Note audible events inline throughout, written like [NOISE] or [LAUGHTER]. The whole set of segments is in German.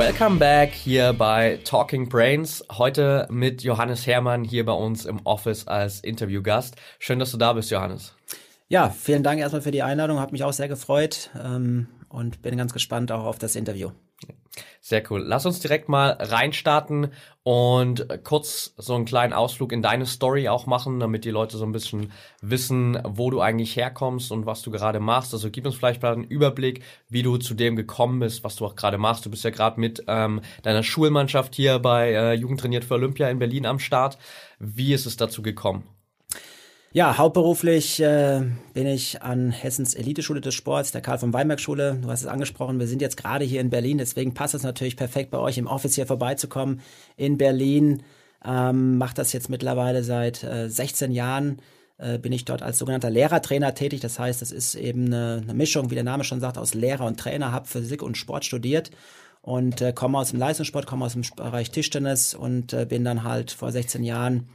Welcome back hier bei Talking Brains. Heute mit Johannes Hermann hier bei uns im Office als Interviewgast. Schön, dass du da bist, Johannes. Ja, vielen Dank erstmal für die Einladung. Hat mich auch sehr gefreut ähm, und bin ganz gespannt auch auf das Interview. Sehr cool. Lass uns direkt mal reinstarten und kurz so einen kleinen Ausflug in deine Story auch machen, damit die Leute so ein bisschen wissen, wo du eigentlich herkommst und was du gerade machst. Also gib uns vielleicht mal einen Überblick, wie du zu dem gekommen bist, was du auch gerade machst. Du bist ja gerade mit ähm, deiner Schulmannschaft hier bei äh, Jugend trainiert für Olympia in Berlin am Start. Wie ist es dazu gekommen? Ja, hauptberuflich äh, bin ich an Hessens Eliteschule des Sports, der Karl von Weinberg Schule. Du hast es angesprochen, wir sind jetzt gerade hier in Berlin, deswegen passt es natürlich perfekt bei euch im Office hier vorbeizukommen in Berlin. Ähm, Mache das jetzt mittlerweile seit äh, 16 Jahren. Äh, bin ich dort als sogenannter Lehrertrainer tätig. Das heißt, es ist eben eine, eine, Mischung, wie der Name schon sagt, aus Lehrer und Trainer. Habe Physik und Sport studiert und äh, komme aus dem Leistungssport, komme aus dem Bereich Tischtennis und äh, bin dann halt vor 16 Jahren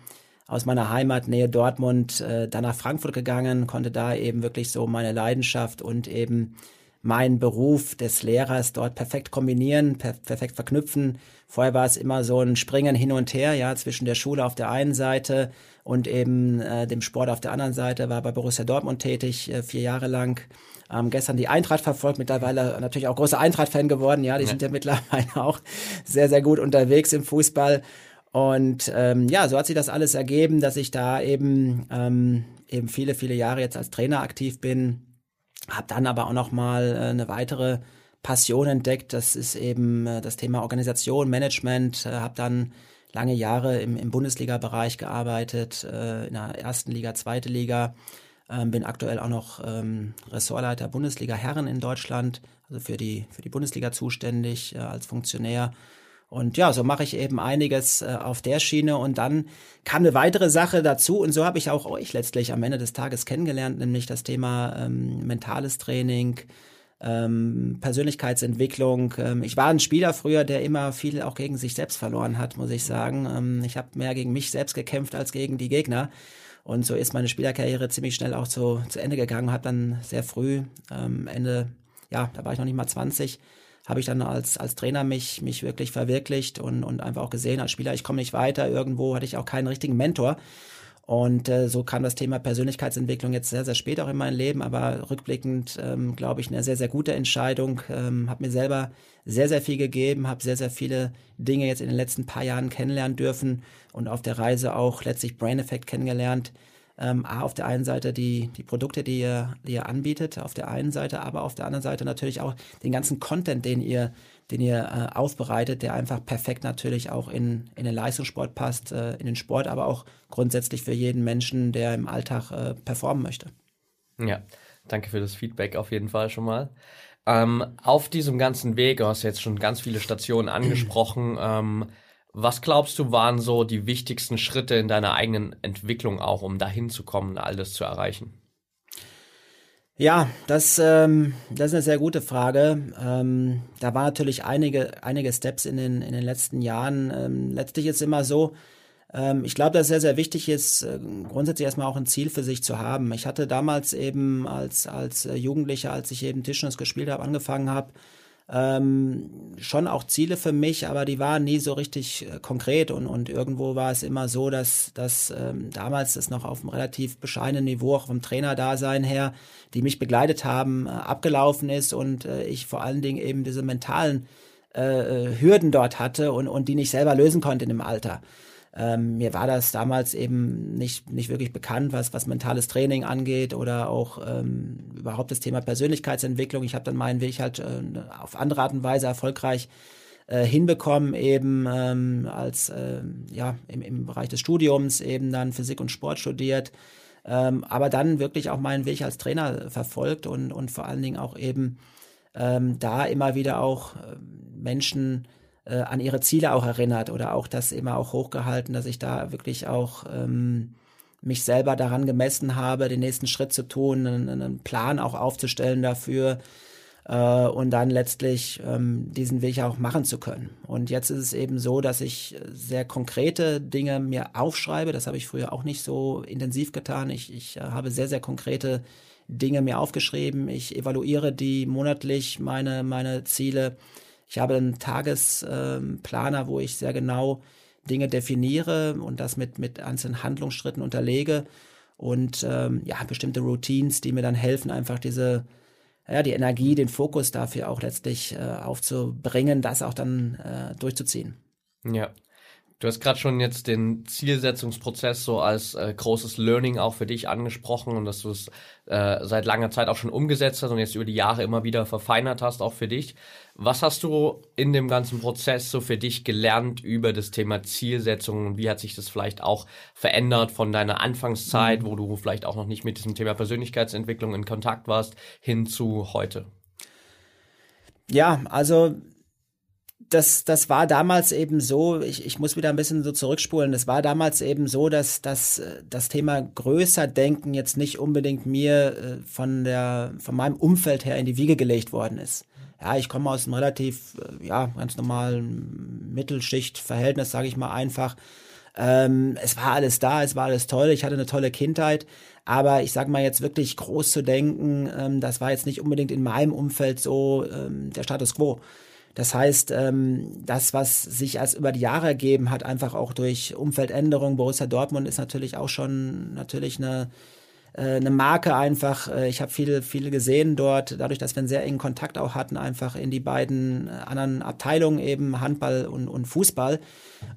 aus meiner Heimatnähe Dortmund äh, dann nach Frankfurt gegangen, konnte da eben wirklich so meine Leidenschaft und eben meinen Beruf des Lehrers dort perfekt kombinieren, per perfekt verknüpfen. Vorher war es immer so ein Springen hin und her, ja, zwischen der Schule auf der einen Seite und eben äh, dem Sport auf der anderen Seite. War bei Borussia Dortmund tätig, äh, vier Jahre lang. Ähm, gestern die Eintracht verfolgt, mittlerweile natürlich auch großer Eintracht-Fan geworden. Ja, die ja. sind ja mittlerweile [LAUGHS] auch sehr, sehr gut unterwegs im Fußball. Und ähm, ja, so hat sich das alles ergeben, dass ich da eben ähm, eben viele, viele Jahre jetzt als Trainer aktiv bin. Habe dann aber auch noch mal äh, eine weitere Passion entdeckt. Das ist eben äh, das Thema Organisation, Management. Äh, habe dann lange Jahre im, im Bundesliga-Bereich gearbeitet, äh, in der ersten Liga, zweite Liga. Ähm, bin aktuell auch noch ähm, Ressortleiter Bundesliga Herren in Deutschland, also für die, für die Bundesliga zuständig äh, als Funktionär und ja, so mache ich eben einiges äh, auf der Schiene. Und dann kam eine weitere Sache dazu. Und so habe ich auch euch letztlich am Ende des Tages kennengelernt, nämlich das Thema ähm, mentales Training, ähm, Persönlichkeitsentwicklung. Ähm, ich war ein Spieler früher, der immer viel auch gegen sich selbst verloren hat, muss ich sagen. Ähm, ich habe mehr gegen mich selbst gekämpft als gegen die Gegner. Und so ist meine Spielerkarriere ziemlich schnell auch zu, zu Ende gegangen. Habe dann sehr früh, ähm, Ende, ja, da war ich noch nicht mal 20, habe ich dann als, als Trainer mich, mich wirklich verwirklicht und, und einfach auch gesehen, als Spieler, ich komme nicht weiter, irgendwo hatte ich auch keinen richtigen Mentor. Und äh, so kam das Thema Persönlichkeitsentwicklung jetzt sehr, sehr spät auch in mein Leben, aber rückblickend ähm, glaube ich eine sehr, sehr gute Entscheidung. Ähm, habe mir selber sehr, sehr viel gegeben, habe sehr, sehr viele Dinge jetzt in den letzten paar Jahren kennenlernen dürfen und auf der Reise auch letztlich Brain Effect kennengelernt, ähm, A, auf der einen Seite die, die Produkte, die ihr, die ihr anbietet, auf der einen Seite, aber auf der anderen Seite natürlich auch den ganzen Content, den ihr, den ihr äh, aufbereitet, der einfach perfekt natürlich auch in, in den Leistungssport passt, äh, in den Sport, aber auch grundsätzlich für jeden Menschen, der im Alltag äh, performen möchte. Ja, danke für das Feedback auf jeden Fall schon mal. Ähm, auf diesem ganzen Weg, du hast jetzt schon ganz viele Stationen angesprochen, ähm, was glaubst du, waren so die wichtigsten Schritte in deiner eigenen Entwicklung auch, um dahin zu kommen, all das zu erreichen? Ja, das, ähm, das ist eine sehr gute Frage. Ähm, da war natürlich einige, einige Steps in den, in den letzten Jahren. Ähm, letztlich ist es immer so, ähm, ich glaube, dass es sehr, sehr wichtig ist, äh, grundsätzlich erstmal auch ein Ziel für sich zu haben. Ich hatte damals eben als, als Jugendlicher, als ich eben Tischtennis gespielt habe, angefangen habe, ähm, schon auch Ziele für mich, aber die waren nie so richtig äh, konkret und, und irgendwo war es immer so, dass, dass ähm, damals das noch auf einem relativ bescheidenen Niveau, auch vom Trainerdasein her, die mich begleitet haben, äh, abgelaufen ist und äh, ich vor allen Dingen eben diese mentalen äh, äh Hürden dort hatte und, und die nicht selber lösen konnte in dem Alter. Ähm, mir war das damals eben nicht, nicht wirklich bekannt, was, was mentales Training angeht oder auch ähm, überhaupt das Thema Persönlichkeitsentwicklung. Ich habe dann meinen Weg halt äh, auf andere Art und Weise erfolgreich äh, hinbekommen, eben ähm, als äh, ja im, im Bereich des Studiums eben dann Physik und Sport studiert, ähm, aber dann wirklich auch meinen Weg als Trainer verfolgt und, und vor allen Dingen auch eben ähm, da immer wieder auch äh, Menschen äh, an ihre Ziele auch erinnert oder auch das immer auch hochgehalten, dass ich da wirklich auch ähm, mich selber daran gemessen habe, den nächsten Schritt zu tun, einen, einen Plan auch aufzustellen dafür äh, und dann letztlich ähm, diesen Weg auch machen zu können. Und jetzt ist es eben so, dass ich sehr konkrete Dinge mir aufschreibe. Das habe ich früher auch nicht so intensiv getan. Ich, ich äh, habe sehr, sehr konkrete Dinge mir aufgeschrieben. Ich evaluiere die monatlich, meine, meine Ziele. Ich habe einen Tagesplaner, wo ich sehr genau Dinge definiere und das mit, mit einzelnen Handlungsschritten unterlege und ähm, ja, bestimmte Routines, die mir dann helfen, einfach diese, ja, die Energie, den Fokus dafür auch letztlich äh, aufzubringen, das auch dann äh, durchzuziehen. Ja. Du hast gerade schon jetzt den Zielsetzungsprozess so als äh, großes Learning auch für dich angesprochen und dass du es äh, seit langer Zeit auch schon umgesetzt hast und jetzt über die Jahre immer wieder verfeinert hast, auch für dich. Was hast du in dem ganzen Prozess so für dich gelernt über das Thema Zielsetzung und wie hat sich das vielleicht auch verändert von deiner Anfangszeit, mhm. wo du vielleicht auch noch nicht mit diesem Thema Persönlichkeitsentwicklung in Kontakt warst, hin zu heute? Ja, also das, das war damals eben so, ich, ich muss wieder ein bisschen so zurückspulen, das war damals eben so, dass, dass äh, das Thema größer denken jetzt nicht unbedingt mir äh, von, der, von meinem Umfeld her in die Wiege gelegt worden ist. Ja, ich komme aus einem relativ, äh, ja, ganz normalen Mittelschichtverhältnis, sage ich mal einfach. Ähm, es war alles da, es war alles toll, ich hatte eine tolle Kindheit, aber ich sage mal jetzt wirklich groß zu denken, ähm, das war jetzt nicht unbedingt in meinem Umfeld so ähm, der Status quo. Das heißt, ähm, das, was sich als über die Jahre ergeben hat, einfach auch durch Umfeldänderungen, Borussia Dortmund ist natürlich auch schon natürlich eine äh, eine Marke einfach. Äh, ich habe viel, viel gesehen dort, dadurch, dass wir einen sehr engen Kontakt auch hatten, einfach in die beiden äh, anderen Abteilungen eben Handball und, und Fußball.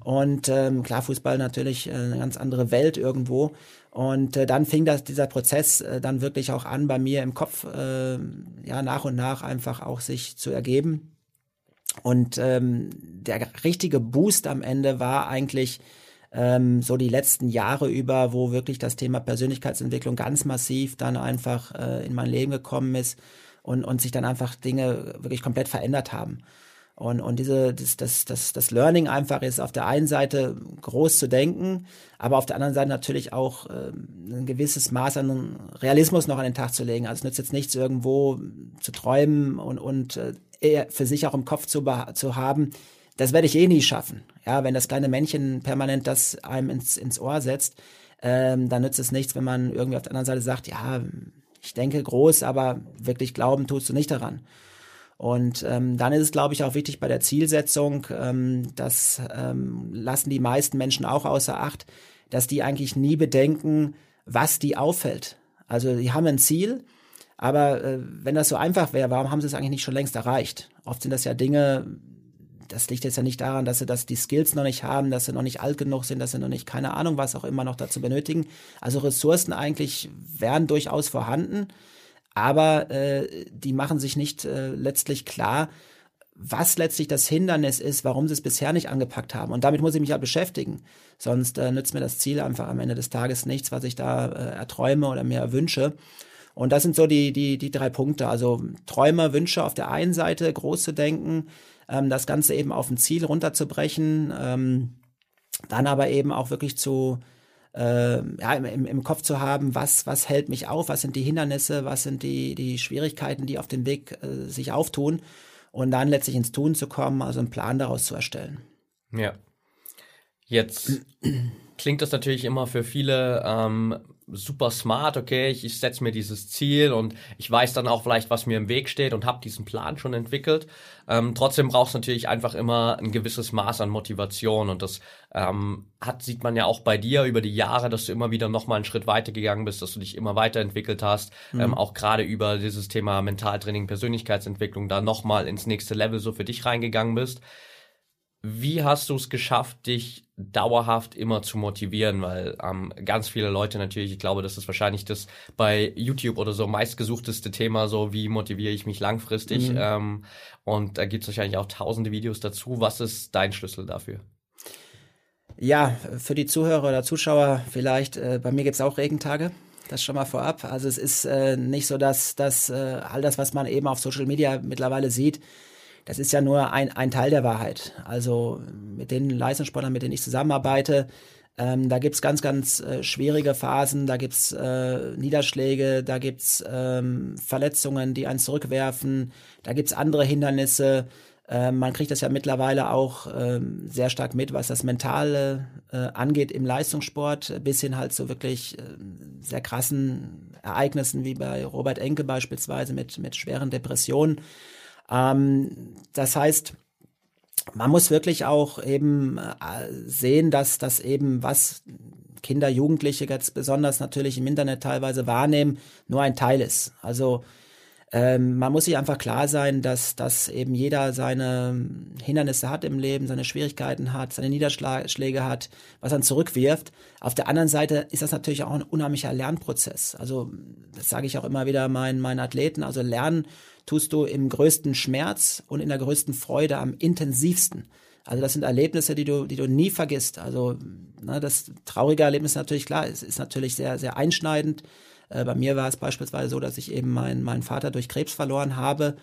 Und ähm, klar, Fußball natürlich eine ganz andere Welt irgendwo. Und äh, dann fing das, dieser Prozess äh, dann wirklich auch an, bei mir im Kopf äh, ja nach und nach einfach auch sich zu ergeben. Und ähm, der richtige Boost am Ende war eigentlich ähm, so die letzten Jahre über, wo wirklich das Thema Persönlichkeitsentwicklung ganz massiv dann einfach äh, in mein Leben gekommen ist und, und sich dann einfach Dinge wirklich komplett verändert haben. Und, und diese, das, das, das, das Learning einfach ist auf der einen Seite groß zu denken, aber auf der anderen Seite natürlich auch äh, ein gewisses Maß an Realismus noch an den Tag zu legen. Also es nützt jetzt nichts, irgendwo zu träumen und, und äh, für sich auch im Kopf zu, zu haben, das werde ich eh nie schaffen. Ja, wenn das kleine Männchen permanent das einem ins, ins Ohr setzt, ähm, dann nützt es nichts, wenn man irgendwie auf der anderen Seite sagt, ja, ich denke groß, aber wirklich glauben tust du nicht daran. Und ähm, dann ist es, glaube ich, auch wichtig bei der Zielsetzung, ähm, das ähm, lassen die meisten Menschen auch außer Acht, dass die eigentlich nie bedenken, was die auffällt. Also die haben ein Ziel, aber äh, wenn das so einfach wäre, warum haben sie es eigentlich nicht schon längst erreicht? Oft sind das ja Dinge, das liegt jetzt ja nicht daran, dass sie das die Skills noch nicht haben, dass sie noch nicht alt genug sind, dass sie noch nicht keine Ahnung was auch immer noch dazu benötigen. Also Ressourcen eigentlich wären durchaus vorhanden, aber äh, die machen sich nicht äh, letztlich klar, was letztlich das Hindernis ist, warum sie es bisher nicht angepackt haben. Und damit muss ich mich ja beschäftigen. Sonst äh, nützt mir das Ziel einfach am Ende des Tages nichts, was ich da äh, erträume oder mir erwünsche. Und das sind so die, die, die drei Punkte. Also Träume, Wünsche auf der einen Seite, groß zu denken, ähm, das Ganze eben auf ein Ziel runterzubrechen, ähm, dann aber eben auch wirklich zu, äh, ja, im, im Kopf zu haben, was, was hält mich auf, was sind die Hindernisse, was sind die, die Schwierigkeiten, die auf dem Weg äh, sich auftun und dann letztlich ins Tun zu kommen, also einen Plan daraus zu erstellen. Ja. Jetzt klingt das natürlich immer für viele ähm, super smart, okay, ich, ich setze mir dieses Ziel und ich weiß dann auch vielleicht, was mir im Weg steht und habe diesen Plan schon entwickelt. Ähm, trotzdem braucht es natürlich einfach immer ein gewisses Maß an Motivation und das ähm, hat, sieht man ja auch bei dir über die Jahre, dass du immer wieder nochmal einen Schritt weiter gegangen bist, dass du dich immer weiterentwickelt hast, mhm. ähm, auch gerade über dieses Thema Mentaltraining, Persönlichkeitsentwicklung da nochmal ins nächste Level so für dich reingegangen bist. Wie hast du es geschafft, dich dauerhaft immer zu motivieren? Weil ähm, ganz viele Leute natürlich, ich glaube, das ist wahrscheinlich das bei YouTube oder so meistgesuchteste Thema, so wie motiviere ich mich langfristig. Mhm. Ähm, und da gibt es wahrscheinlich auch tausende Videos dazu. Was ist dein Schlüssel dafür? Ja, für die Zuhörer oder Zuschauer vielleicht, äh, bei mir gibt es auch Regentage. Das schon mal vorab. Also es ist äh, nicht so, dass, dass äh, all das, was man eben auf Social Media mittlerweile sieht, das ist ja nur ein, ein Teil der Wahrheit. Also mit den Leistungssportlern, mit denen ich zusammenarbeite, ähm, da gibt's ganz, ganz äh, schwierige Phasen, da gibt's äh, Niederschläge, da gibt's ähm, Verletzungen, die einen zurückwerfen, da gibt's andere Hindernisse. Ähm, man kriegt das ja mittlerweile auch ähm, sehr stark mit, was das Mentale äh, angeht im Leistungssport, bis hin halt zu wirklich äh, sehr krassen Ereignissen wie bei Robert Enke beispielsweise mit, mit schweren Depressionen. Ähm, das heißt, man muss wirklich auch eben äh, sehen, dass das eben was Kinder, Jugendliche ganz besonders natürlich im Internet teilweise wahrnehmen, nur ein Teil ist. Also ähm, man muss sich einfach klar sein, dass, dass eben jeder seine Hindernisse hat im Leben, seine Schwierigkeiten hat, seine Niederschläge hat, was er zurückwirft. Auf der anderen Seite ist das natürlich auch ein unheimlicher Lernprozess. Also das sage ich auch immer wieder meinen, meinen Athleten. Also Lernen tust du im größten Schmerz und in der größten Freude am intensivsten. Also das sind Erlebnisse, die du, die du nie vergisst. Also ne, das traurige Erlebnis natürlich klar, es ist natürlich sehr, sehr einschneidend. Äh, bei mir war es beispielsweise so, dass ich eben meinen meinen Vater durch Krebs verloren habe.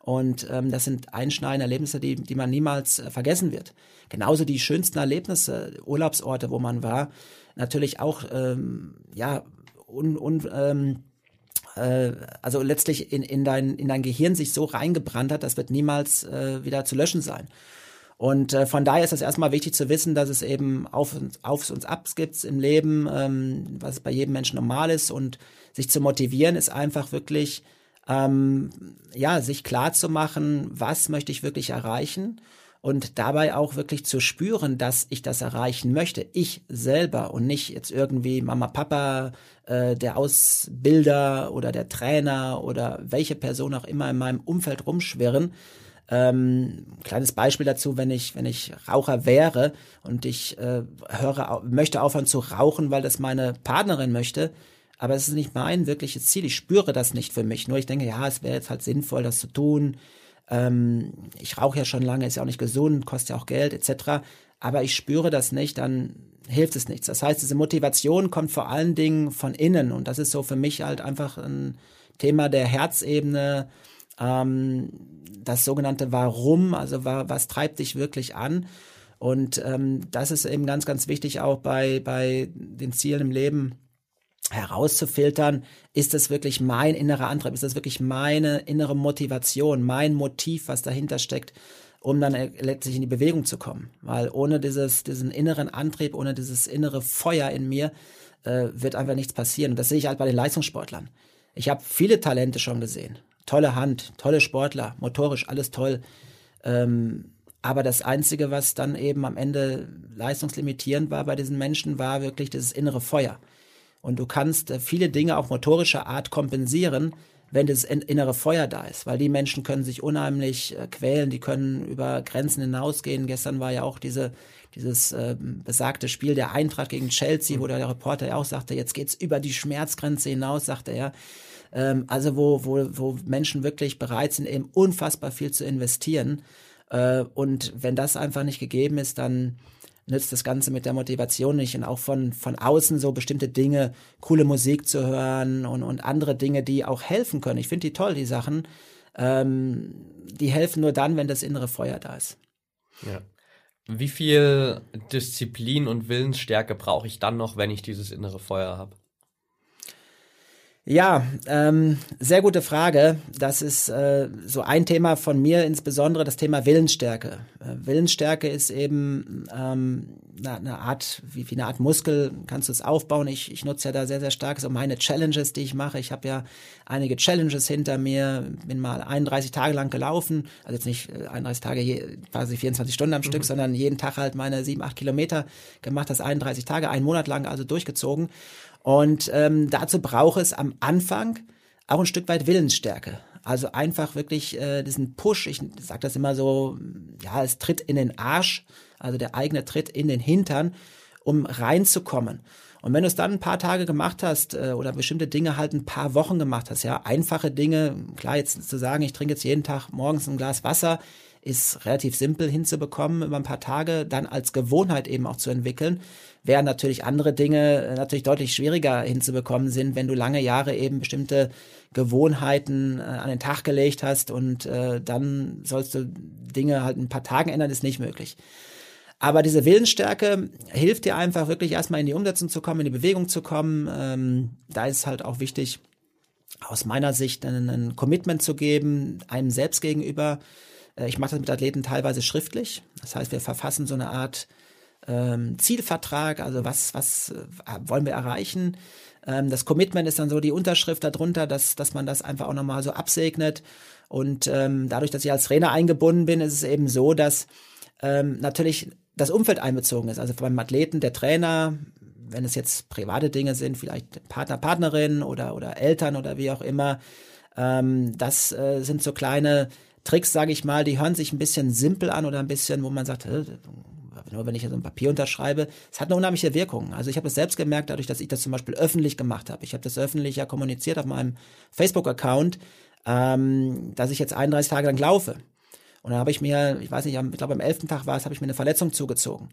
Und ähm, das sind einschneidende Erlebnisse, die, die man niemals äh, vergessen wird. Genauso die schönsten Erlebnisse, Urlaubsorte, wo man war, natürlich auch ähm, ja un, un, ähm, äh, also letztlich in, in, dein, in dein Gehirn sich so reingebrannt hat, das wird niemals äh, wieder zu löschen sein. Und äh, von daher ist es erstmal wichtig zu wissen, dass es eben Auf Aufs und Abs gibt im Leben, ähm, was bei jedem Menschen normal ist. Und sich zu motivieren ist einfach wirklich, ähm, ja, sich klar zu machen, was möchte ich wirklich erreichen und dabei auch wirklich zu spüren, dass ich das erreichen möchte. Ich selber und nicht jetzt irgendwie Mama, Papa, äh, der Ausbilder oder der Trainer oder welche Person auch immer in meinem Umfeld rumschwirren. Ähm, kleines Beispiel dazu, wenn ich, wenn ich Raucher wäre und ich äh, höre, möchte aufhören zu rauchen, weil das meine Partnerin möchte, aber es ist nicht mein wirkliches Ziel. Ich spüre das nicht für mich. Nur ich denke, ja, es wäre jetzt halt sinnvoll, das zu tun ähm, ich rauche ja schon lange, ist ja auch nicht gesund, kostet ja auch Geld etc. Aber ich spüre das nicht, dann hilft es nichts. Das heißt, diese Motivation kommt vor allen Dingen von innen und das ist so für mich halt einfach ein Thema der Herzebene, ähm, das sogenannte Warum, also was treibt dich wirklich an? Und ähm, das ist eben ganz, ganz wichtig auch bei, bei den Zielen im Leben, herauszufiltern, ist das wirklich mein innerer Antrieb, ist das wirklich meine innere Motivation, mein Motiv, was dahinter steckt, um dann letztlich in die Bewegung zu kommen. Weil ohne dieses, diesen inneren Antrieb, ohne dieses innere Feuer in mir, äh, wird einfach nichts passieren. Und das sehe ich halt bei den Leistungssportlern. Ich habe viele Talente schon gesehen. Tolle Hand, tolle Sportler, motorisch, alles toll. Ähm, aber das Einzige, was dann eben am Ende leistungslimitierend war bei diesen Menschen, war wirklich dieses innere Feuer. Und du kannst äh, viele Dinge auf motorischer Art kompensieren, wenn das innere Feuer da ist, weil die Menschen können sich unheimlich äh, quälen, die können über Grenzen hinausgehen. Gestern war ja auch diese, dieses äh, besagte Spiel der Eintracht gegen Chelsea, wo der Reporter ja auch sagte, jetzt geht's über die Schmerzgrenze hinaus, sagte er. Ähm, also wo, wo, wo Menschen wirklich bereit sind, eben unfassbar viel zu investieren. Äh, und wenn das einfach nicht gegeben ist, dann nützt das Ganze mit der Motivation nicht. Und auch von, von außen so bestimmte Dinge, coole Musik zu hören und, und andere Dinge, die auch helfen können. Ich finde die toll, die Sachen. Ähm, die helfen nur dann, wenn das innere Feuer da ist. Ja. Wie viel Disziplin und Willensstärke brauche ich dann noch, wenn ich dieses innere Feuer habe? Ja, ähm, sehr gute Frage. Das ist äh, so ein Thema von mir, insbesondere das Thema Willensstärke. Äh, Willensstärke ist eben ähm, eine, eine Art, wie, wie eine Art Muskel, kannst du es aufbauen. Ich, ich nutze ja da sehr, sehr stark so meine Challenges, die ich mache. Ich habe ja einige Challenges hinter mir, bin mal 31 Tage lang gelaufen, also jetzt nicht 31 äh, Tage, je, quasi 24 Stunden am mhm. Stück, sondern jeden Tag halt meine 7, 8 Kilometer gemacht, das 31 Tage, einen Monat lang also durchgezogen. Und ähm, dazu braucht es am Anfang auch ein Stück weit Willensstärke. Also einfach wirklich äh, diesen Push, ich sage das immer so, ja, es tritt in den Arsch, also der eigene Tritt in den Hintern, um reinzukommen. Und wenn du es dann ein paar Tage gemacht hast äh, oder bestimmte Dinge halt ein paar Wochen gemacht hast, ja, einfache Dinge, klar jetzt zu sagen, ich trinke jetzt jeden Tag morgens ein Glas Wasser, ist relativ simpel hinzubekommen über ein paar Tage, dann als Gewohnheit eben auch zu entwickeln, während natürlich andere Dinge äh, natürlich deutlich schwieriger hinzubekommen sind, wenn du lange Jahre eben bestimmte Gewohnheiten äh, an den Tag gelegt hast und äh, dann sollst du Dinge halt in ein paar Tagen ändern, ist nicht möglich. Aber diese Willensstärke hilft dir einfach wirklich erstmal in die Umsetzung zu kommen, in die Bewegung zu kommen. Ähm, da ist halt auch wichtig, aus meiner Sicht ein, ein Commitment zu geben, einem selbst gegenüber. Äh, ich mache das mit Athleten teilweise schriftlich. Das heißt, wir verfassen so eine Art ähm, Zielvertrag, also was, was äh, wollen wir erreichen. Ähm, das Commitment ist dann so die Unterschrift darunter, dass, dass man das einfach auch nochmal so absegnet. Und ähm, dadurch, dass ich als Trainer eingebunden bin, ist es eben so, dass ähm, natürlich das Umfeld einbezogen ist. Also beim Athleten der Trainer, wenn es jetzt private Dinge sind, vielleicht Partner, Partnerin oder, oder Eltern oder wie auch immer. Ähm, das äh, sind so kleine Tricks, sage ich mal, die hören sich ein bisschen simpel an oder ein bisschen, wo man sagt, nur wenn ich so ein Papier unterschreibe, es hat eine unheimliche Wirkung. Also ich habe es selbst gemerkt, dadurch, dass ich das zum Beispiel öffentlich gemacht habe. Ich habe das öffentlich ja kommuniziert auf meinem Facebook-Account, ähm, dass ich jetzt 31 Tage lang laufe. Und dann habe ich mir, ich weiß nicht, ich glaube am 11. Tag war es, habe ich mir eine Verletzung zugezogen.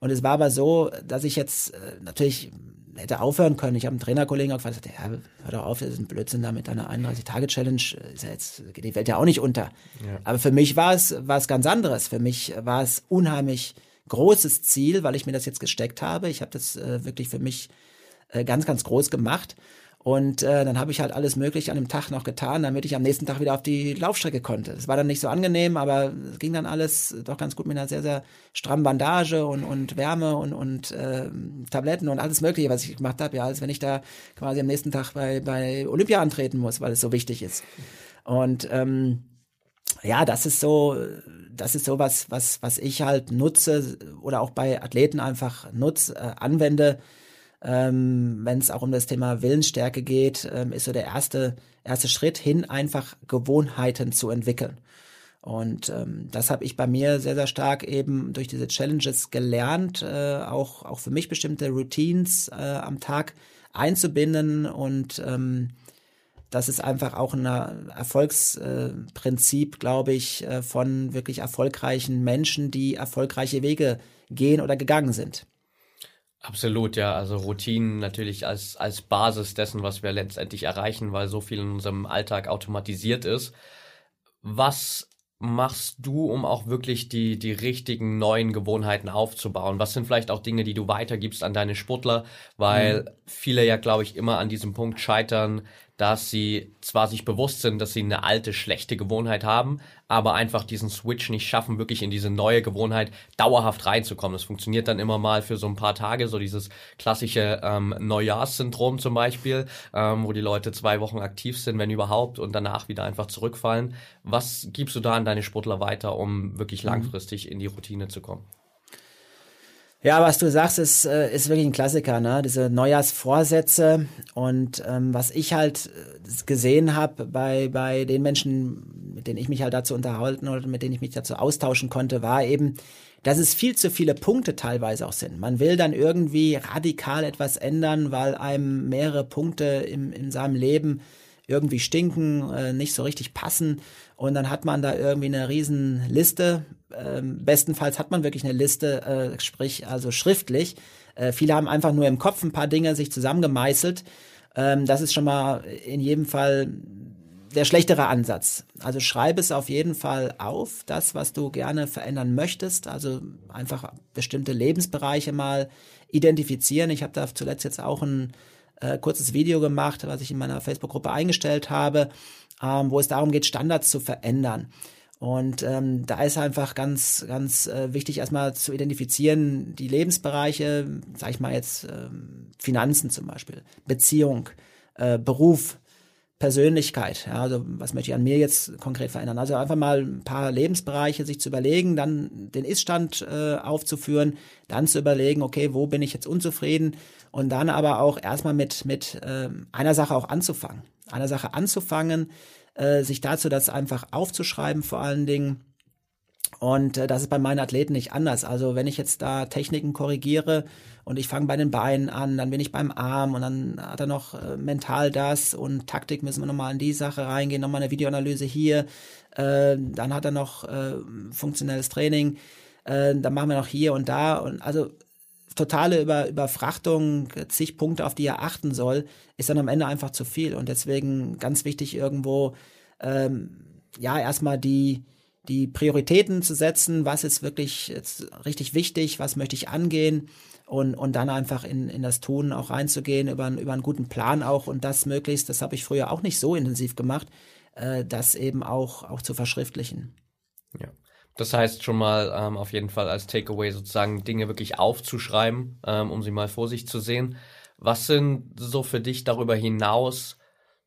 Und es war aber so, dass ich jetzt äh, natürlich hätte aufhören können. Ich habe einen Trainerkollegen auch gesagt, ja, hör doch auf, das ist ein Blödsinn da mit deiner 31-Tage-Challenge. Ist ja jetzt, geht die Welt ja auch nicht unter. Ja. Aber für mich war es, war es ganz anderes. Für mich war es unheimlich großes Ziel, weil ich mir das jetzt gesteckt habe. Ich habe das äh, wirklich für mich äh, ganz, ganz groß gemacht. Und äh, dann habe ich halt alles Mögliche an dem Tag noch getan, damit ich am nächsten Tag wieder auf die Laufstrecke konnte. Es war dann nicht so angenehm, aber es ging dann alles doch ganz gut mit einer sehr, sehr strammen Bandage und, und Wärme und, und äh, Tabletten und alles Mögliche, was ich gemacht habe. Ja, als wenn ich da quasi am nächsten Tag bei, bei Olympia antreten muss, weil es so wichtig ist. Und ähm, ja, das ist so, das ist so was, was, was ich halt nutze oder auch bei Athleten einfach nutze, äh, anwende ähm, wenn es auch um das Thema Willensstärke geht, ähm, ist so der erste, erste Schritt hin, einfach Gewohnheiten zu entwickeln. Und ähm, das habe ich bei mir sehr, sehr stark eben durch diese Challenges gelernt, äh, auch, auch für mich bestimmte Routines äh, am Tag einzubinden und ähm, das ist einfach auch ein Erfolgsprinzip, glaube ich, äh, von wirklich erfolgreichen Menschen, die erfolgreiche Wege gehen oder gegangen sind. Absolut, ja. Also Routinen natürlich als, als Basis dessen, was wir letztendlich erreichen, weil so viel in unserem Alltag automatisiert ist. Was machst du, um auch wirklich die, die richtigen neuen Gewohnheiten aufzubauen? Was sind vielleicht auch Dinge, die du weitergibst an deine Sportler? Weil mhm. viele ja, glaube ich, immer an diesem Punkt scheitern, dass sie zwar sich bewusst sind, dass sie eine alte, schlechte Gewohnheit haben, aber einfach diesen Switch nicht schaffen, wirklich in diese neue Gewohnheit dauerhaft reinzukommen. Das funktioniert dann immer mal für so ein paar Tage, so dieses klassische ähm, Neujahrssyndrom zum Beispiel, ähm, wo die Leute zwei Wochen aktiv sind, wenn überhaupt, und danach wieder einfach zurückfallen. Was gibst du da an deine Sportler weiter, um wirklich mhm. langfristig in die Routine zu kommen? Ja, was du sagst, ist, äh, ist wirklich ein Klassiker, ne? Diese Neujahrsvorsätze und ähm, was ich halt äh, gesehen habe bei bei den Menschen, mit denen ich mich halt dazu unterhalten oder mit denen ich mich dazu austauschen konnte, war eben, dass es viel zu viele Punkte teilweise auch sind. Man will dann irgendwie radikal etwas ändern, weil einem mehrere Punkte im, in seinem Leben irgendwie stinken, äh, nicht so richtig passen und dann hat man da irgendwie eine riesen Liste. Ähm, bestenfalls hat man wirklich eine Liste, äh, sprich also schriftlich. Äh, viele haben einfach nur im Kopf ein paar Dinge sich zusammengemeißelt. Ähm, das ist schon mal in jedem Fall der schlechtere Ansatz. Also schreibe es auf jeden Fall auf, das, was du gerne verändern möchtest. Also einfach bestimmte Lebensbereiche mal identifizieren. Ich habe da zuletzt jetzt auch ein äh, kurzes Video gemacht, was ich in meiner Facebook-Gruppe eingestellt habe ähm, wo es darum geht, Standards zu verändern. Und ähm, da ist einfach ganz, ganz äh, wichtig, erstmal zu identifizieren, die Lebensbereiche, sag ich mal jetzt ähm, Finanzen zum Beispiel, Beziehung, äh, Beruf, Persönlichkeit. Ja, also was möchte ich an mir jetzt konkret verändern? Also einfach mal ein paar Lebensbereiche sich zu überlegen, dann den Iststand äh, aufzuführen, dann zu überlegen, okay, wo bin ich jetzt unzufrieden und dann aber auch erstmal mit, mit äh, einer Sache auch anzufangen. Einer Sache anzufangen, äh, sich dazu das einfach aufzuschreiben vor allen Dingen. Und äh, das ist bei meinen Athleten nicht anders. Also wenn ich jetzt da Techniken korrigiere und ich fange bei den Beinen an, dann bin ich beim Arm und dann hat er noch äh, mental das und Taktik müssen wir nochmal in die Sache reingehen, nochmal eine Videoanalyse hier, äh, dann hat er noch äh, funktionelles Training, äh, dann machen wir noch hier und da. Und also totale Über Überfrachtung, zig Punkte, auf die er achten soll, ist dann am Ende einfach zu viel und deswegen ganz wichtig irgendwo ähm, ja erstmal die die Prioritäten zu setzen, was ist wirklich jetzt richtig wichtig, was möchte ich angehen und, und dann einfach in, in das Tun auch reinzugehen, über, über einen guten Plan auch und das möglichst, das habe ich früher auch nicht so intensiv gemacht, äh, das eben auch, auch zu verschriftlichen. Ja. Das heißt schon mal ähm, auf jeden Fall als Takeaway sozusagen Dinge wirklich aufzuschreiben, ähm, um sie mal vor sich zu sehen. Was sind so für dich darüber hinaus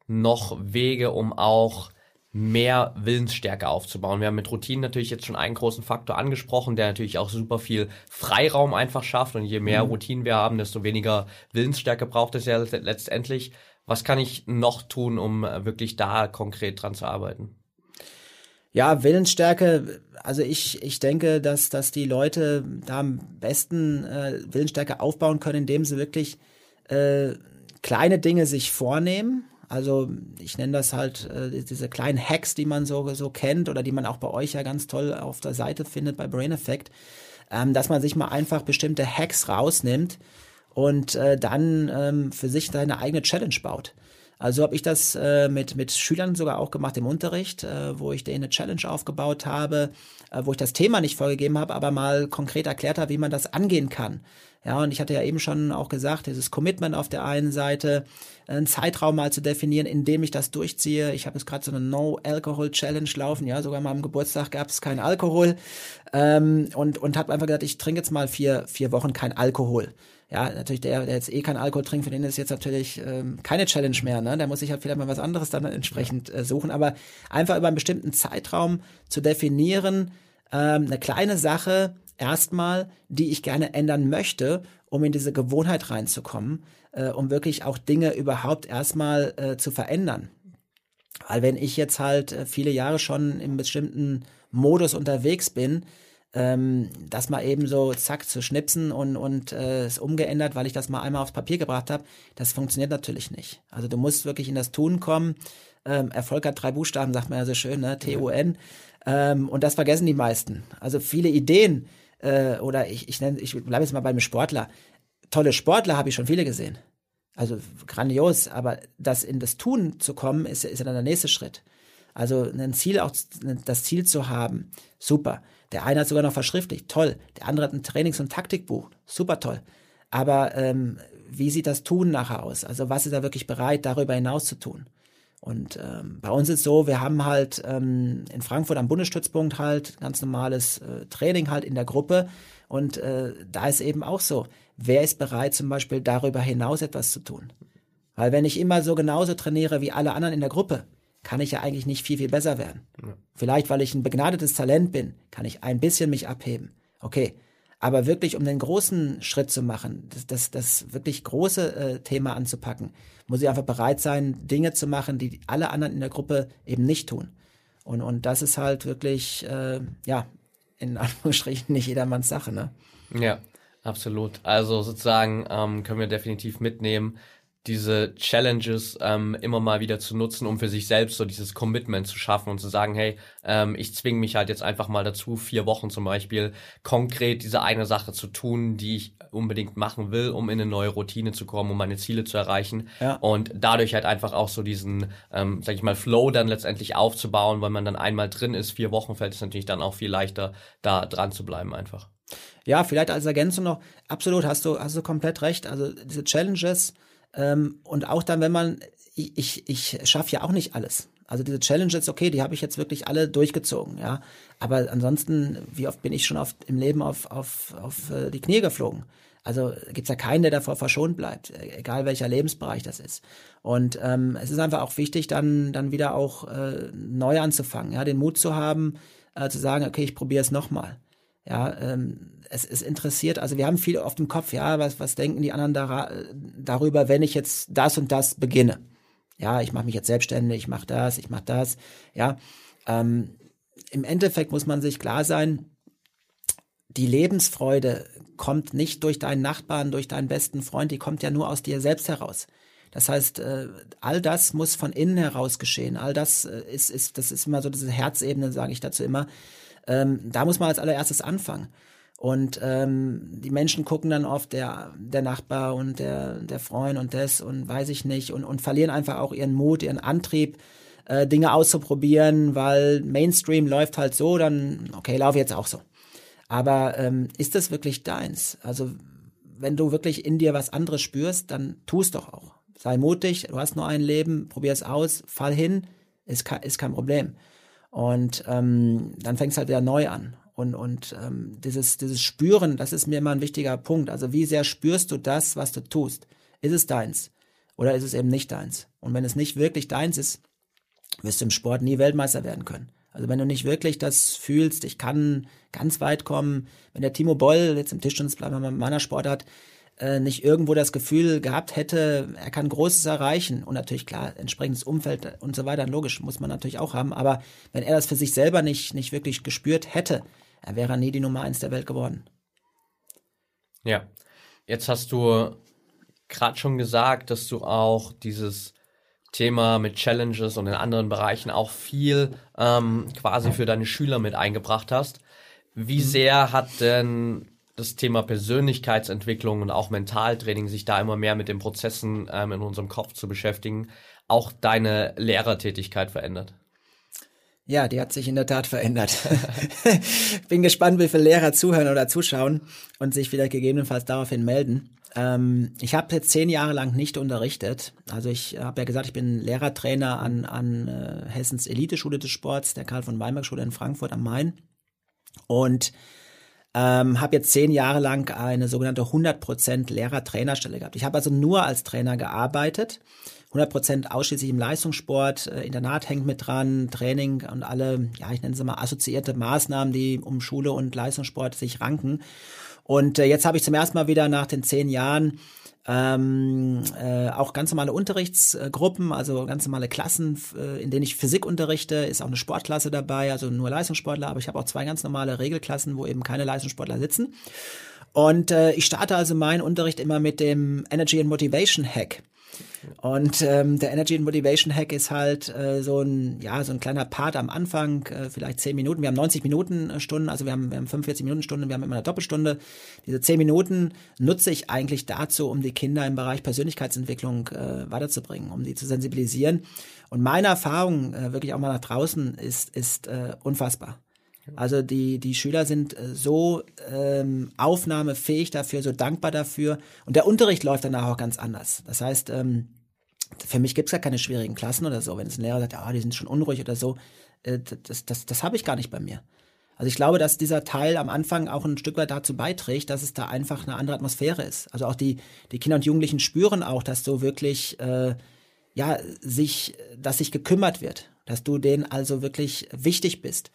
noch Wege, um auch mehr Willensstärke aufzubauen. Wir haben mit Routinen natürlich jetzt schon einen großen Faktor angesprochen, der natürlich auch super viel Freiraum einfach schafft. Und je mehr mhm. Routinen wir haben, desto weniger Willensstärke braucht es ja letztendlich. Was kann ich noch tun, um wirklich da konkret dran zu arbeiten? Ja, Willensstärke, also ich, ich denke, dass, dass die Leute da am besten äh, Willensstärke aufbauen können, indem sie wirklich äh, kleine Dinge sich vornehmen also ich nenne das halt äh, diese kleinen Hacks, die man so, so kennt oder die man auch bei euch ja ganz toll auf der Seite findet bei Brain Effect, ähm, dass man sich mal einfach bestimmte Hacks rausnimmt und äh, dann ähm, für sich seine eigene Challenge baut. Also habe ich das äh, mit, mit Schülern sogar auch gemacht im Unterricht, äh, wo ich denen eine Challenge aufgebaut habe, äh, wo ich das Thema nicht vorgegeben habe, aber mal konkret erklärt habe, wie man das angehen kann. Ja, und ich hatte ja eben schon auch gesagt, dieses Commitment auf der einen Seite, einen Zeitraum mal zu definieren, in dem ich das durchziehe. Ich habe jetzt gerade so eine No-Alcohol-Challenge laufen, ja, sogar mal am Geburtstag gab es keinen Alkohol ähm, und, und habe einfach gesagt, ich trinke jetzt mal vier, vier Wochen kein Alkohol. Ja, natürlich der, der jetzt eh keinen Alkohol trinkt, für den ist jetzt natürlich ähm, keine Challenge mehr. Ne? Der muss sich halt vielleicht mal was anderes dann entsprechend äh, suchen. Aber einfach über einen bestimmten Zeitraum zu definieren, ähm, eine kleine Sache, erstmal, die ich gerne ändern möchte, um in diese Gewohnheit reinzukommen, äh, um wirklich auch Dinge überhaupt erstmal äh, zu verändern. Weil wenn ich jetzt halt äh, viele Jahre schon im bestimmten Modus unterwegs bin, ähm, das mal eben so zack zu schnipsen und, und äh, es umgeändert, weil ich das mal einmal aufs Papier gebracht habe, das funktioniert natürlich nicht. Also du musst wirklich in das Tun kommen. Ähm, Erfolg hat drei Buchstaben, sagt man ja so schön, ne? T-U-N. Ähm, und das vergessen die meisten. Also viele Ideen, äh, oder ich, ich, nenn, ich bleibe jetzt mal beim Sportler. Tolle Sportler habe ich schon viele gesehen. Also grandios, aber das in das Tun zu kommen, ist, ist dann der nächste Schritt. Also ein Ziel auch, das Ziel zu haben, super. Der eine hat sogar noch verschriftlicht, toll. Der andere hat ein Trainings- und Taktikbuch, super toll. Aber ähm, wie sieht das Tun nachher aus? Also was ist er wirklich bereit, darüber hinaus zu tun? Und ähm, bei uns ist so, wir haben halt ähm, in Frankfurt am Bundesstützpunkt halt ganz normales äh, Training halt in der Gruppe. Und äh, da ist eben auch so, wer ist bereit zum Beispiel darüber hinaus etwas zu tun? Weil wenn ich immer so genauso trainiere wie alle anderen in der Gruppe, kann ich ja eigentlich nicht viel, viel besser werden. Ja. Vielleicht, weil ich ein begnadetes Talent bin, kann ich ein bisschen mich abheben. Okay, aber wirklich, um den großen Schritt zu machen, das, das, das wirklich große äh, Thema anzupacken, muss ich einfach bereit sein, Dinge zu machen, die alle anderen in der Gruppe eben nicht tun. Und, und das ist halt wirklich, äh, ja, in [LAUGHS] Anführungsstrichen nicht jedermanns Sache, ne? Ja, absolut. Also sozusagen ähm, können wir definitiv mitnehmen, diese Challenges ähm, immer mal wieder zu nutzen, um für sich selbst so dieses Commitment zu schaffen und zu sagen, hey, ähm, ich zwinge mich halt jetzt einfach mal dazu, vier Wochen zum Beispiel konkret diese eine Sache zu tun, die ich unbedingt machen will, um in eine neue Routine zu kommen, um meine Ziele zu erreichen ja. und dadurch halt einfach auch so diesen, ähm, sag ich mal, Flow dann letztendlich aufzubauen, weil man dann einmal drin ist, vier Wochen fällt es natürlich dann auch viel leichter, da dran zu bleiben einfach. Ja, vielleicht als Ergänzung noch, absolut, hast du, hast du komplett recht. Also diese Challenges, ähm, und auch dann, wenn man, ich, ich, ich schaffe ja auch nicht alles. Also diese Challenges, okay, die habe ich jetzt wirklich alle durchgezogen, ja. Aber ansonsten, wie oft bin ich schon auf, im Leben auf, auf, auf äh, die Knie geflogen? Also gibt's ja keinen, der davor verschont bleibt, äh, egal welcher Lebensbereich das ist. Und ähm, es ist einfach auch wichtig, dann, dann wieder auch äh, neu anzufangen, ja, den Mut zu haben, äh, zu sagen, okay, ich probiere es nochmal. Ja, ähm, es, es interessiert, also wir haben viel auf dem Kopf, ja, was, was denken die anderen da, darüber, wenn ich jetzt das und das beginne. Ja, ich mache mich jetzt selbstständig, ich mache das, ich mache das, ja. Ähm, im Endeffekt muss man sich klar sein, die Lebensfreude kommt nicht durch deinen Nachbarn, durch deinen besten Freund, die kommt ja nur aus dir selbst heraus. Das heißt, äh, all das muss von innen heraus geschehen. All das äh, ist, ist, das ist immer so diese Herzebene, sage ich dazu immer. Ähm, da muss man als allererstes anfangen. Und ähm, die Menschen gucken dann oft der, der Nachbar und der, der Freund und das und weiß ich nicht und, und verlieren einfach auch ihren Mut, ihren Antrieb, äh, Dinge auszuprobieren, weil Mainstream läuft halt so, dann, okay, laufe jetzt auch so. Aber ähm, ist das wirklich deins? Also wenn du wirklich in dir was anderes spürst, dann tu es doch auch. Sei mutig, du hast nur ein Leben, probier es aus, fall hin, ist, ist kein Problem. Und ähm, dann fängst halt wieder neu an. Und, und ähm, dieses, dieses Spüren, das ist mir immer ein wichtiger Punkt. Also wie sehr spürst du das, was du tust? Ist es deins? Oder ist es eben nicht deins? Und wenn es nicht wirklich deins ist, wirst du im Sport nie Weltmeister werden können. Also wenn du nicht wirklich das fühlst, ich kann ganz weit kommen, wenn der Timo Boll jetzt im Tischtennis bleiben wir meiner Sportart äh, nicht irgendwo das Gefühl gehabt hätte, er kann Großes erreichen und natürlich klar entsprechendes Umfeld und so weiter, logisch muss man natürlich auch haben, aber wenn er das für sich selber nicht nicht wirklich gespürt hätte, er wäre nie die Nummer eins der Welt geworden. Ja, jetzt hast du gerade schon gesagt, dass du auch dieses Thema mit Challenges und in anderen Bereichen auch viel ähm, quasi für deine Schüler mit eingebracht hast. Wie mhm. sehr hat denn das Thema Persönlichkeitsentwicklung und auch Mentaltraining, sich da immer mehr mit den Prozessen ähm, in unserem Kopf zu beschäftigen, auch deine Lehrertätigkeit verändert? Ja, die hat sich in der Tat verändert. [LAUGHS] Bin gespannt, wie viele Lehrer zuhören oder zuschauen und sich wieder gegebenenfalls daraufhin melden. Ähm, ich habe jetzt zehn Jahre lang nicht unterrichtet. Also ich habe ja gesagt, ich bin Lehrertrainer an, an äh, Hessens Eliteschule des Sports, der Karl von Weinberg Schule in Frankfurt am Main. Und ähm, habe jetzt zehn Jahre lang eine sogenannte 100% Lehrer-Trainerstelle gehabt. Ich habe also nur als Trainer gearbeitet. 100% ausschließlich im Leistungssport, äh, Internat hängt mit dran, Training und alle, ja, ich nenne es mal assoziierte Maßnahmen, die um Schule und Leistungssport sich ranken. Und äh, jetzt habe ich zum ersten Mal wieder nach den zehn Jahren ähm, äh, auch ganz normale Unterrichtsgruppen, also ganz normale Klassen, äh, in denen ich Physik unterrichte, ist auch eine Sportklasse dabei, also nur Leistungssportler, aber ich habe auch zwei ganz normale Regelklassen, wo eben keine Leistungssportler sitzen. Und äh, ich starte also meinen Unterricht immer mit dem Energy and Motivation Hack. Und ähm, der Energy and Motivation Hack ist halt äh, so ein ja so ein kleiner Part am Anfang, äh, vielleicht zehn Minuten. Wir haben 90 Minuten äh, Stunden, also wir haben, wir haben 45 Minuten Stunden, wir haben immer eine Doppelstunde. Diese zehn Minuten nutze ich eigentlich dazu, um die Kinder im Bereich Persönlichkeitsentwicklung äh, weiterzubringen, um sie zu sensibilisieren. Und meine Erfahrung äh, wirklich auch mal nach draußen ist ist äh, unfassbar. Also die, die Schüler sind äh, so ähm, aufnahmefähig dafür, so dankbar dafür. Und der Unterricht läuft danach auch ganz anders. Das heißt, ähm, für mich gibt's ja keine schwierigen Klassen oder so. Wenn es ein Lehrer sagt, ah, die sind schon unruhig oder so, äh, das, das, das habe ich gar nicht bei mir. Also ich glaube, dass dieser Teil am Anfang auch ein Stück weit dazu beiträgt, dass es da einfach eine andere Atmosphäre ist. Also auch die, die Kinder und Jugendlichen spüren auch, dass du wirklich, äh, ja, sich, dass sich gekümmert wird, dass du denen also wirklich wichtig bist.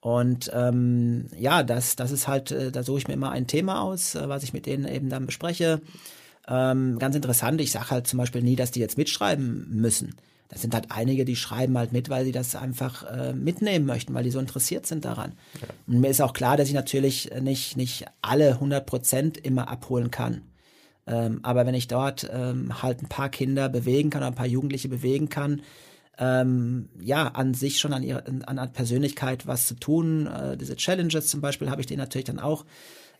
Und ähm, ja, das, das ist halt, äh, da suche ich mir immer ein Thema aus, äh, was ich mit denen eben dann bespreche. Ähm, ganz interessant, ich sage halt zum Beispiel nie, dass die jetzt mitschreiben müssen. Das sind halt einige, die schreiben halt mit, weil sie das einfach äh, mitnehmen möchten, weil die so interessiert sind daran. Ja. Und mir ist auch klar, dass ich natürlich nicht, nicht alle 100 Prozent immer abholen kann. Ähm, aber wenn ich dort ähm, halt ein paar Kinder bewegen kann oder ein paar Jugendliche bewegen kann, ähm, ja, an sich schon an ihrer an, an Persönlichkeit was zu tun. Äh, diese Challenges zum Beispiel habe ich denen natürlich dann auch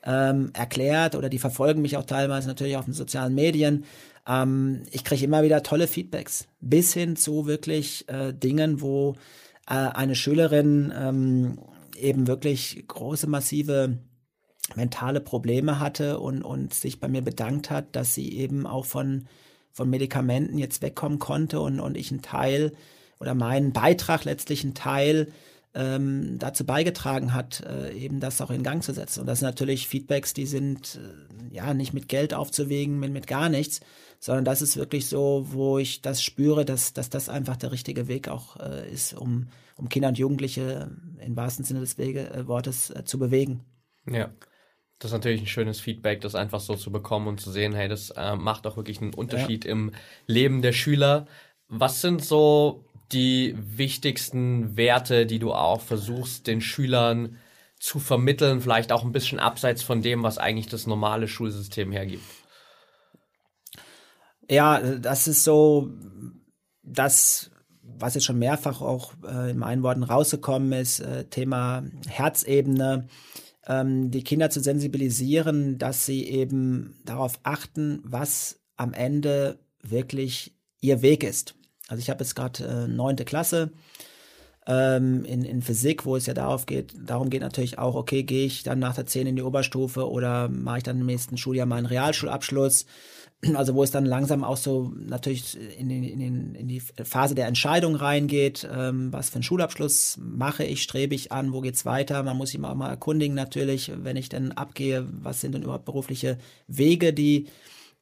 ähm, erklärt oder die verfolgen mich auch teilweise natürlich auf den sozialen Medien. Ähm, ich kriege immer wieder tolle Feedbacks, bis hin zu wirklich äh, Dingen, wo äh, eine Schülerin ähm, eben wirklich große, massive mentale Probleme hatte und, und sich bei mir bedankt hat, dass sie eben auch von von Medikamenten jetzt wegkommen konnte und, und ich einen Teil oder meinen Beitrag letztlich einen Teil ähm, dazu beigetragen hat, äh, eben das auch in Gang zu setzen. Und das sind natürlich Feedbacks, die sind äh, ja nicht mit Geld aufzuwägen, mit, mit gar nichts, sondern das ist wirklich so, wo ich das spüre, dass, dass das einfach der richtige Weg auch äh, ist, um, um Kinder und Jugendliche im wahrsten Sinne des Wege, äh, Wortes äh, zu bewegen. Ja. Das ist natürlich ein schönes Feedback, das einfach so zu bekommen und zu sehen, hey, das äh, macht auch wirklich einen Unterschied ja. im Leben der Schüler. Was sind so die wichtigsten Werte, die du auch versuchst, den Schülern zu vermitteln, vielleicht auch ein bisschen abseits von dem, was eigentlich das normale Schulsystem hergibt? Ja, das ist so, das, was jetzt schon mehrfach auch äh, in meinen Worten rausgekommen ist, äh, Thema Herzebene, ähm, die Kinder zu sensibilisieren, dass sie eben darauf achten, was am Ende wirklich ihr Weg ist. Also ich habe jetzt gerade äh, neunte Klasse ähm, in, in Physik, wo es ja darauf geht, darum geht natürlich auch, okay, gehe ich dann nach der 10 in die Oberstufe oder mache ich dann im nächsten Schuljahr meinen Realschulabschluss? [CLEARS THROAT] Also wo es dann langsam auch so natürlich in, den, in, in die Phase der Entscheidung reingeht, ähm, was für einen Schulabschluss mache ich, strebe ich an, wo geht's weiter? Man muss sich auch mal erkundigen natürlich, wenn ich dann abgehe, was sind denn überhaupt berufliche Wege, die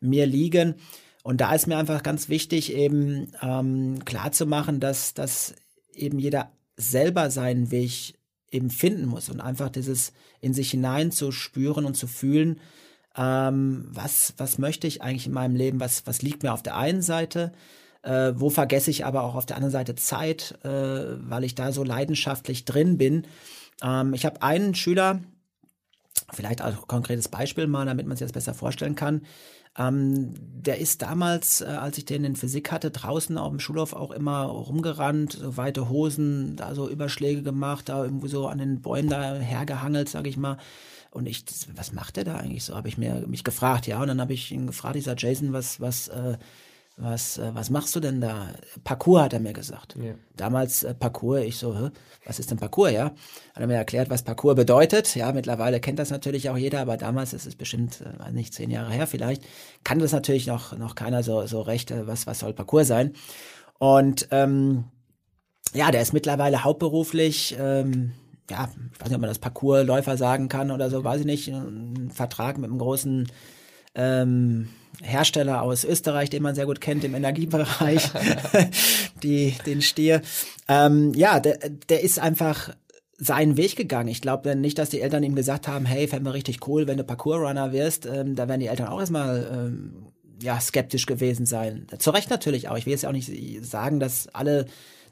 mir liegen? Und da ist mir einfach ganz wichtig, eben ähm, klar dass, dass eben jeder selber seinen Weg eben finden muss und einfach dieses in sich hinein zu spüren und zu fühlen, ähm, was, was möchte ich eigentlich in meinem Leben, was, was liegt mir auf der einen Seite, äh, wo vergesse ich aber auch auf der anderen Seite Zeit, äh, weil ich da so leidenschaftlich drin bin. Ähm, ich habe einen Schüler, vielleicht auch ein konkretes Beispiel mal, damit man sich das besser vorstellen kann, ähm, der ist damals, äh, als ich den in Physik hatte, draußen auf dem Schulhof auch immer rumgerannt, so weite Hosen, da so Überschläge gemacht, da irgendwo so an den Bäumen da hergehangelt, sag ich mal. Und ich, was macht der da eigentlich so? Habe ich mir mich gefragt, ja. Und dann habe ich ihn gefragt, ich sag, Jason, was, was, äh, was, äh, was machst du denn da? Parcours hat er mir gesagt. Ja. Damals äh, Parcours, ich so, Hä? was ist denn Parcours, ja? Hat er mir erklärt, was Parcours bedeutet. Ja, mittlerweile kennt das natürlich auch jeder, aber damals, das ist bestimmt, äh, nicht zehn Jahre her vielleicht, kann das natürlich noch, noch keiner so, so recht, äh, was, was soll Parcours sein. Und ähm, ja, der ist mittlerweile hauptberuflich, ähm, ja, ich weiß nicht, ob man das Parcoursläufer sagen kann oder so, weiß ich nicht, ein Vertrag mit einem großen ähm, Hersteller aus Österreich, den man sehr gut kennt im Energiebereich, [LAUGHS] [LAUGHS] die, den Stier. Ähm, ja, der, der ist einfach seinen Weg gegangen. Ich glaube nicht, dass die Eltern ihm gesagt haben, hey, fände mir richtig cool, wenn du Parkour-Runner wirst. Ähm, da werden die Eltern auch erstmal ähm, ja, skeptisch gewesen sein. Zu Recht natürlich auch. Ich will jetzt auch nicht sagen, dass alle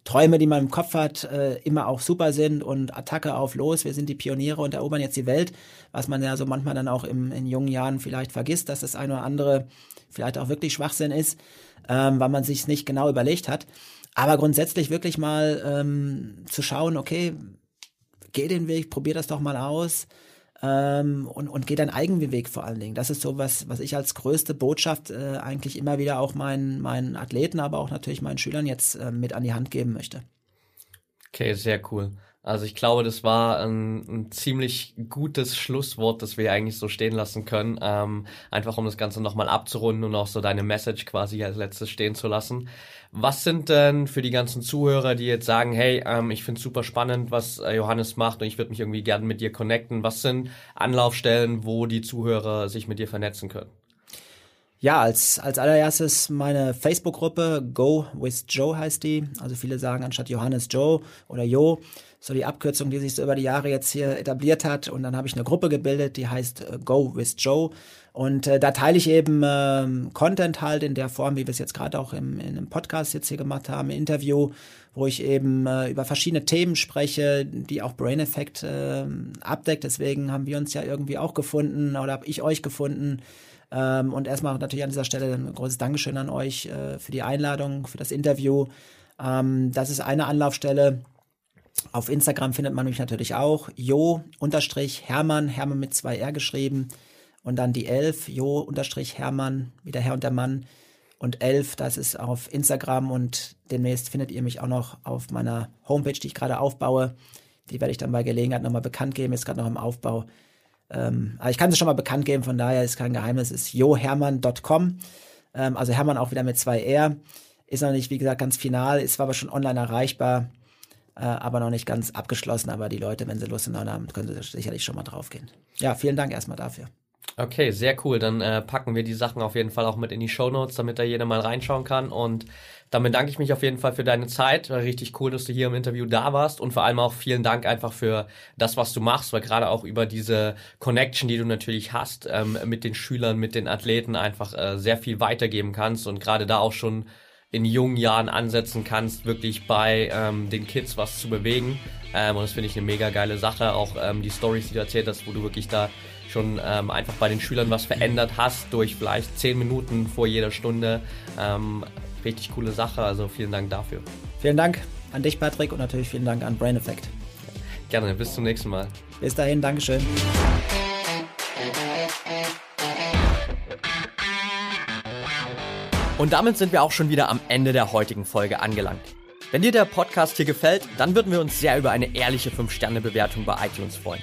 Träume, die man im Kopf hat, äh, immer auch super sind und Attacke auf los, wir sind die Pioniere und erobern jetzt die Welt, was man ja so manchmal dann auch im, in jungen Jahren vielleicht vergisst, dass das eine oder andere vielleicht auch wirklich Schwachsinn ist, ähm, weil man sich nicht genau überlegt hat. Aber grundsätzlich wirklich mal ähm, zu schauen, okay, geh den Weg, probier das doch mal aus ähm, und, und geh deinen eigenen Weg vor allen Dingen. Das ist so was, was ich als größte Botschaft äh, eigentlich immer wieder auch meinen, meinen Athleten, aber auch natürlich meinen Schülern jetzt äh, mit an die Hand geben möchte. Okay, sehr cool. Also ich glaube, das war ein, ein, ziemlich gutes Schlusswort, das wir eigentlich so stehen lassen können. Ähm, einfach um das Ganze nochmal abzurunden und auch so deine Message quasi als letztes stehen zu lassen. Was sind denn für die ganzen Zuhörer, die jetzt sagen, hey, ähm, ich finde super spannend, was äh, Johannes macht und ich würde mich irgendwie gerne mit dir connecten. Was sind Anlaufstellen, wo die Zuhörer sich mit dir vernetzen können? Ja, als, als allererstes meine Facebook-Gruppe Go with Joe heißt die. Also viele sagen anstatt Johannes Joe oder Jo so die Abkürzung, die sich so über die Jahre jetzt hier etabliert hat. Und dann habe ich eine Gruppe gebildet, die heißt äh, Go with Joe. Und äh, da teile ich eben ähm, Content halt in der Form, wie wir es jetzt gerade auch im, in einem Podcast jetzt hier gemacht haben, im Interview, wo ich eben äh, über verschiedene Themen spreche, die auch Brain Effect äh, abdeckt. Deswegen haben wir uns ja irgendwie auch gefunden oder habe ich euch gefunden. Ähm, und erstmal natürlich an dieser Stelle ein großes Dankeschön an euch äh, für die Einladung, für das Interview. Ähm, das ist eine Anlaufstelle. Auf Instagram findet man mich natürlich auch. Jo-Hermann, Hermann mit zwei R geschrieben. Und dann die 11, Jo-Hermann, wie der Herr und der Mann. Und 11, das ist auf Instagram und demnächst findet ihr mich auch noch auf meiner Homepage, die ich gerade aufbaue. Die werde ich dann bei Gelegenheit nochmal bekannt geben, ist gerade noch im Aufbau. Ähm, aber ich kann es schon mal bekannt geben, von daher ist kein Geheimnis, ist johermann.com. Ähm, also Hermann auch wieder mit zwei R. Ist noch nicht, wie gesagt, ganz final, ist aber schon online erreichbar äh, aber noch nicht ganz abgeschlossen. Aber die Leute, wenn sie Lust haben, können sie sicherlich schon mal draufgehen. Ja, vielen Dank erstmal dafür. Okay, sehr cool. Dann äh, packen wir die Sachen auf jeden Fall auch mit in die Show Notes, damit da jeder mal reinschauen kann. Und damit danke ich mich auf jeden Fall für deine Zeit. War richtig cool, dass du hier im Interview da warst. Und vor allem auch vielen Dank einfach für das, was du machst, weil gerade auch über diese Connection, die du natürlich hast, ähm, mit den Schülern, mit den Athleten einfach äh, sehr viel weitergeben kannst und gerade da auch schon in jungen Jahren ansetzen kannst, wirklich bei ähm, den Kids was zu bewegen. Ähm, und das finde ich eine mega geile Sache. Auch ähm, die Stories, die du erzählt hast, wo du wirklich da schon ähm, einfach bei den Schülern was verändert hast durch vielleicht zehn Minuten vor jeder Stunde. Ähm, richtig coole Sache. Also vielen Dank dafür. Vielen Dank an dich, Patrick, und natürlich vielen Dank an Brain Effect. Gerne, bis zum nächsten Mal. Bis dahin, Dankeschön. Und damit sind wir auch schon wieder am Ende der heutigen Folge angelangt. Wenn dir der Podcast hier gefällt, dann würden wir uns sehr über eine ehrliche 5-Sterne-Bewertung bei iTunes freuen.